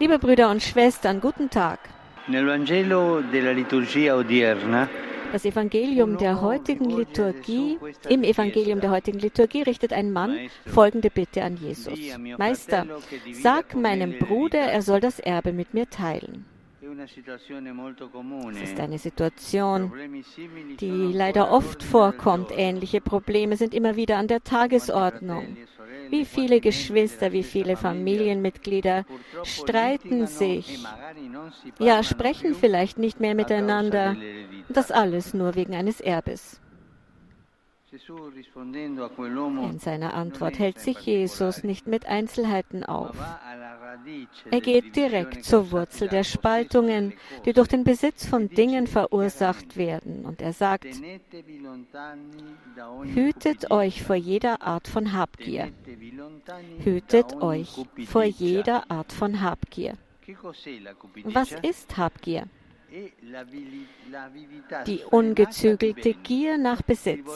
Liebe Brüder und Schwestern, guten Tag. Das Evangelium der heutigen Liturgie, im Evangelium der heutigen Liturgie richtet ein Mann folgende Bitte an Jesus. Meister, sag meinem Bruder, er soll das Erbe mit mir teilen. Es ist eine Situation, die leider oft vorkommt. Ähnliche Probleme sind immer wieder an der Tagesordnung. Wie viele Geschwister, wie viele Familienmitglieder streiten sich, ja, sprechen vielleicht nicht mehr miteinander. Das alles nur wegen eines Erbes. In seiner Antwort hält sich Jesus nicht mit Einzelheiten auf. Er geht direkt zur Wurzel der Spaltungen, die durch den Besitz von Dingen verursacht werden. Und er sagt, hütet euch vor jeder Art von Habgier. Hütet euch vor jeder Art von Habgier. Was ist Habgier? Die ungezügelte Gier nach Besitz,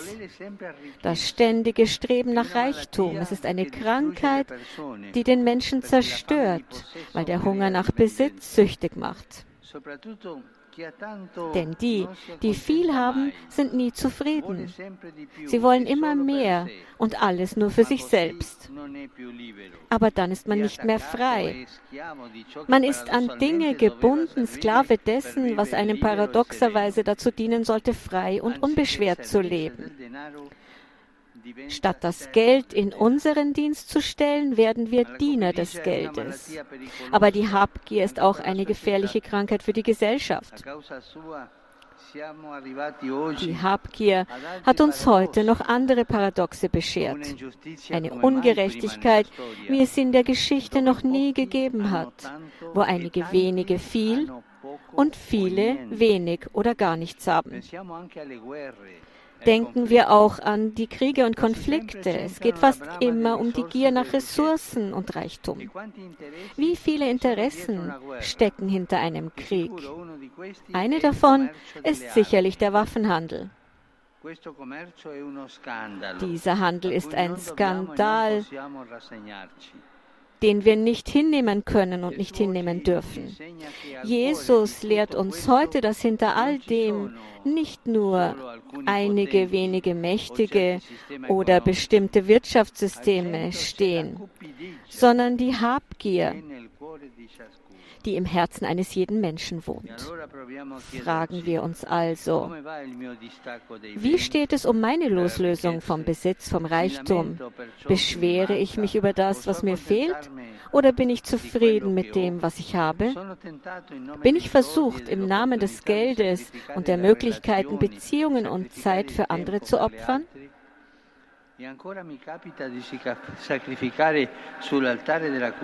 das ständige Streben nach Reichtum. Es ist eine Krankheit, die den Menschen zerstört, weil der Hunger nach Besitz süchtig macht. Denn die, die viel haben, sind nie zufrieden. Sie wollen immer mehr und alles nur für sich selbst. Aber dann ist man nicht mehr frei. Man ist an Dinge gebunden, Sklave dessen, was einem paradoxerweise dazu dienen sollte, frei und unbeschwert zu leben. Statt das Geld in unseren Dienst zu stellen, werden wir Diener des Geldes. Aber die Habgier ist auch eine gefährliche Krankheit für die Gesellschaft. Die Habgier hat uns heute noch andere Paradoxe beschert. Eine Ungerechtigkeit, wie es sie in der Geschichte noch nie gegeben hat, wo einige wenige viel und viele wenig oder gar nichts haben. Denken wir auch an die Kriege und Konflikte. Es geht fast immer um die Gier nach Ressourcen und Reichtum. Wie viele Interessen stecken hinter einem Krieg? Eine davon ist sicherlich der Waffenhandel. Dieser Handel ist ein Skandal, den wir nicht hinnehmen können und nicht hinnehmen dürfen. Jesus lehrt uns heute, dass hinter all dem nicht nur einige wenige Mächtige oder bestimmte Wirtschaftssysteme stehen, sondern die Habgier, die im Herzen eines jeden Menschen wohnt. Fragen wir uns also, wie steht es um meine Loslösung vom Besitz, vom Reichtum? Beschwere ich mich über das, was mir fehlt? Oder bin ich zufrieden mit dem, was ich habe? Bin ich versucht, im Namen des Geldes und der Möglichkeiten, Beziehungen und Zeit für andere zu opfern?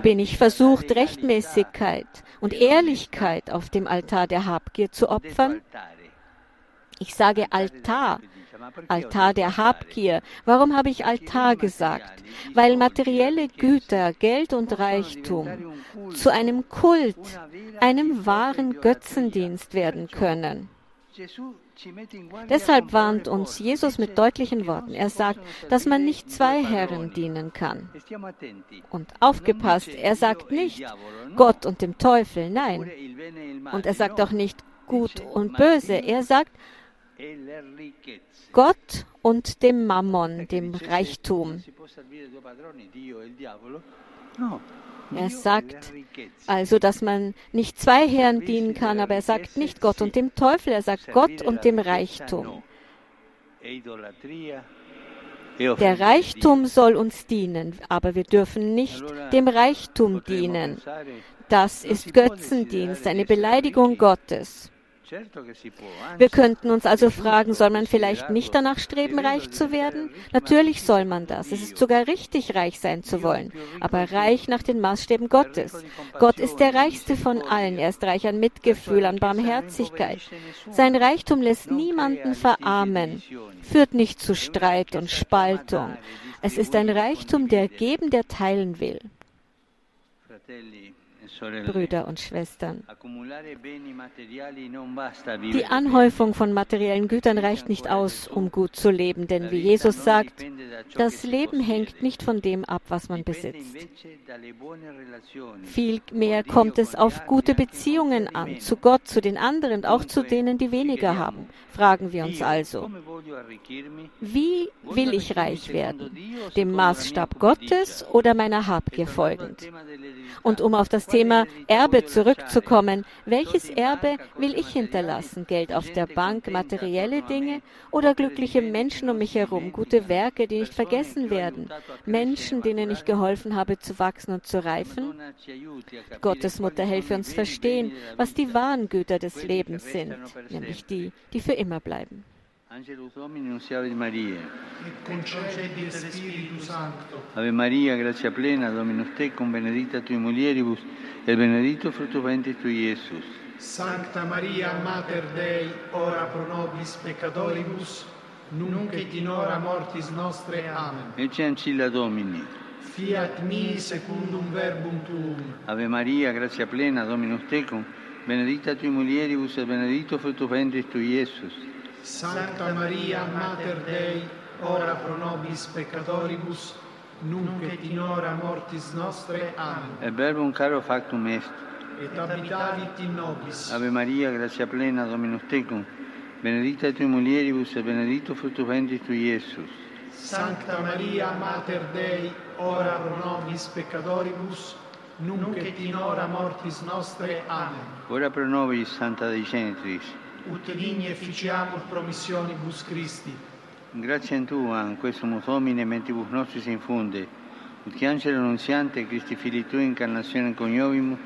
Bin ich versucht, Rechtmäßigkeit und Ehrlichkeit auf dem Altar der Habgier zu opfern? Ich sage Altar, Altar der Habgier. Warum habe ich Altar gesagt? Weil materielle Güter, Geld und Reichtum zu einem Kult, einem wahren Götzendienst werden können. Deshalb warnt uns Jesus mit deutlichen Worten. Er sagt, dass man nicht zwei Herren dienen kann. Und aufgepasst, er sagt nicht Gott und dem Teufel, nein. Und er sagt auch nicht gut und böse. Er sagt Gott und dem Mammon, dem Reichtum. Er sagt also, dass man nicht zwei Herren dienen kann, aber er sagt nicht Gott und dem Teufel, er sagt Gott und dem Reichtum. Der Reichtum soll uns dienen, aber wir dürfen nicht dem Reichtum dienen. Das ist Götzendienst, eine Beleidigung Gottes. Wir könnten uns also fragen, soll man vielleicht nicht danach streben, reich zu werden? Natürlich soll man das. Es ist sogar richtig, reich sein zu wollen, aber reich nach den Maßstäben Gottes. Gott ist der reichste von allen. Er ist reich an Mitgefühl, an Barmherzigkeit. Sein Reichtum lässt niemanden verarmen, führt nicht zu Streit und Spaltung. Es ist ein Reichtum, der geben, der teilen will. Brüder und Schwestern. Die Anhäufung von materiellen Gütern reicht nicht aus, um gut zu leben, denn wie Jesus sagt, das Leben hängt nicht von dem ab, was man besitzt. Vielmehr kommt es auf gute Beziehungen an, zu Gott, zu den anderen und auch zu denen, die weniger haben. Fragen wir uns also, wie will ich reich werden? Dem Maßstab Gottes oder meiner Habgier folgend? Und um auf das Thema Erbe zurückzukommen, welches Erbe will ich hinterlassen? Geld auf der Bank, materielle Dinge oder glückliche Menschen um mich herum, gute Werke, die nicht vergessen werden, Menschen, denen ich geholfen habe zu wachsen und zu reifen? Gottes Mutter helfe uns verstehen, was die wahren Güter des Lebens sind, nämlich die, die für immer bleiben. Angelus Domini, nunciavit Maria. et concedit Spiritu Sancto. Ave Maria, grazia plena, Dominus tecum, benedicta tui mulieribus, et benedictus fructus ventris tui, Iesus. Sancta Maria, Mater Dei, ora pro nobis peccatoribus, nunc et in hora mortis nostre. Amen. Ecce ancilla Domini. Fiat mi secundum verbum tuum. Ave Maria, grazia plena, Dominus tecum, benedicta tui mulieribus, et benedictus fructus ventris tui, Iesus. Sancta Maria, Mater Dei, ora pro nobis peccatoribus, nunc et in hora mortis nostre. Amen. Et verbum caro factum est. Et habitavit in nobis. Ave Maria, grazia plena, Dominus tecum, benedicta tui mulieribus, et benedictus fructus ventris tui, Iesus. Sancta Maria, Mater Dei, ora pro nobis peccatoribus, nunc et in hora mortis nostre. Amen. Ora pro nobis, Santa Dei Genitris, Ut digni efficiamur promissionibus Christi. Grazie in tua, in questo Domine, mentibus nostris infunde, ut che angelo annunziante, Christi fili tui, incarnazione coniovimus,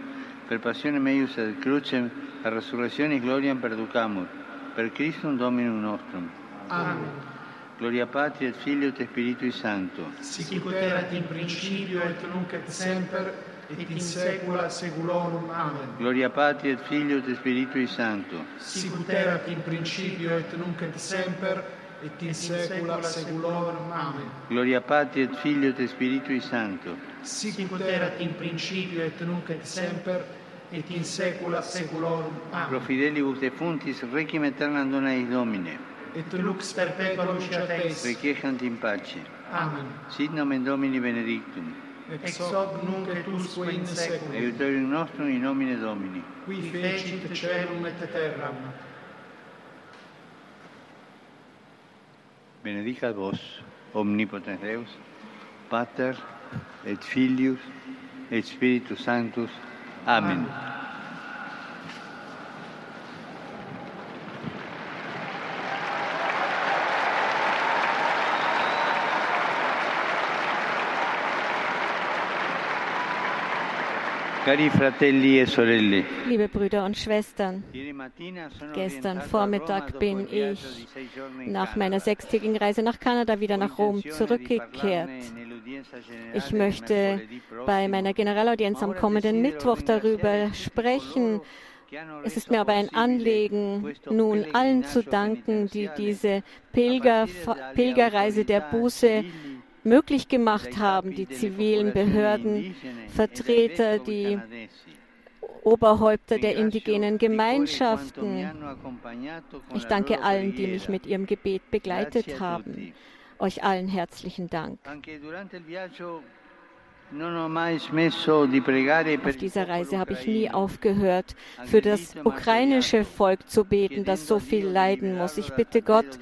per passione meius et crucem, a resurrezione gloriam perducamur, per Christum Dominum nostrum. Amen. Gloria Patri et Filio et Spiritui Sancto. Sic ut erat in principio et nunc et semper et in saecula saeculorum. Amen. Gloria Patri et Filio et Spiritui Sancto. Sic ut erat in principio et nunc et semper et in saecula saeculorum. Amen. Gloria Patri et Filio et Spiritui Sancto. Sic ut erat in principio et nunc et semper et in saecula saeculorum. Pro Amen. fidelibus defuntis, requiem aeternam dona eis Domine. Et lux perpetua luceat eis. Requiescant in pace. Amen. Sit nomen Domini benedictum. ex hoc nunc et usque in et Aiutorium nostrum in nomine Domini. Qui fecit celum et terram. Benedicat vos, omnipotens Deus, Pater et Filius et Spiritus Sanctus. Amen. Amen. Liebe Brüder und Schwestern, Gestern Vormittag bin ich nach meiner sechstägigen Reise nach Kanada wieder nach Rom zurückgekehrt. Ich möchte bei meiner Generalaudienz am kommenden Mittwoch darüber sprechen. Es ist mir aber ein Anliegen, nun allen zu danken, die diese Pilger, Pilgerreise der Buße möglich gemacht haben, die zivilen Behörden, Vertreter, die Oberhäupter der indigenen Gemeinschaften. Ich danke allen, die mich mit ihrem Gebet begleitet haben. Euch allen herzlichen Dank. Auf dieser Reise habe ich nie aufgehört, für das ukrainische Volk zu beten, das so viel leiden muss. Ich bitte Gott,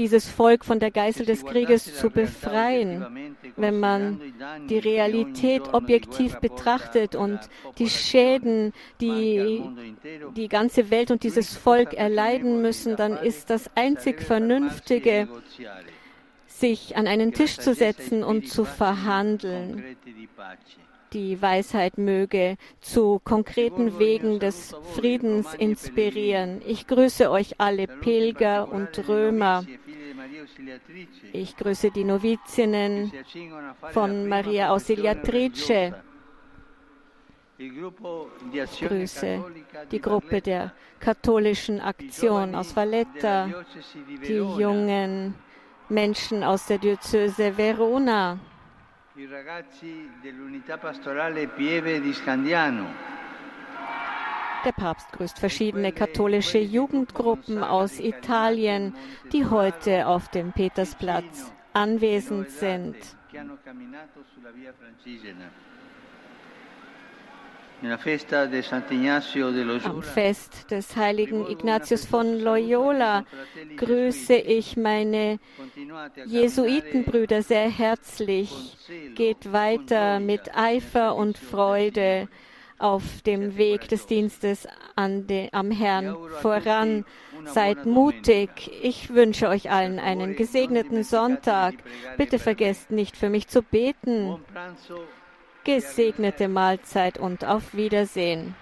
dieses Volk von der Geißel des Krieges zu befreien. Wenn man die Realität objektiv betrachtet und die Schäden, die die ganze Welt und dieses Volk erleiden müssen, dann ist das einzig Vernünftige, sich an einen Tisch zu setzen und zu verhandeln. Die Weisheit möge zu konkreten Wegen des Friedens inspirieren. Ich grüße euch alle Pilger und Römer. Ich grüße die Novizinnen von Maria Ausiliatrice. Ich grüße die Gruppe der katholischen Aktion aus Valletta, die jungen Menschen aus der Diözese Verona, Der Papst grüßt verschiedene katholische Jugendgruppen aus Italien, die heute auf dem Petersplatz anwesend sind. Am Fest des heiligen Ignatius von Loyola grüße ich meine Jesuitenbrüder sehr herzlich. Geht weiter mit Eifer und Freude auf dem Weg des Dienstes de, am Herrn voran. Seid mutig. Ich wünsche euch allen einen gesegneten Sonntag. Bitte vergesst nicht für mich zu beten. Gesegnete Mahlzeit und auf Wiedersehen.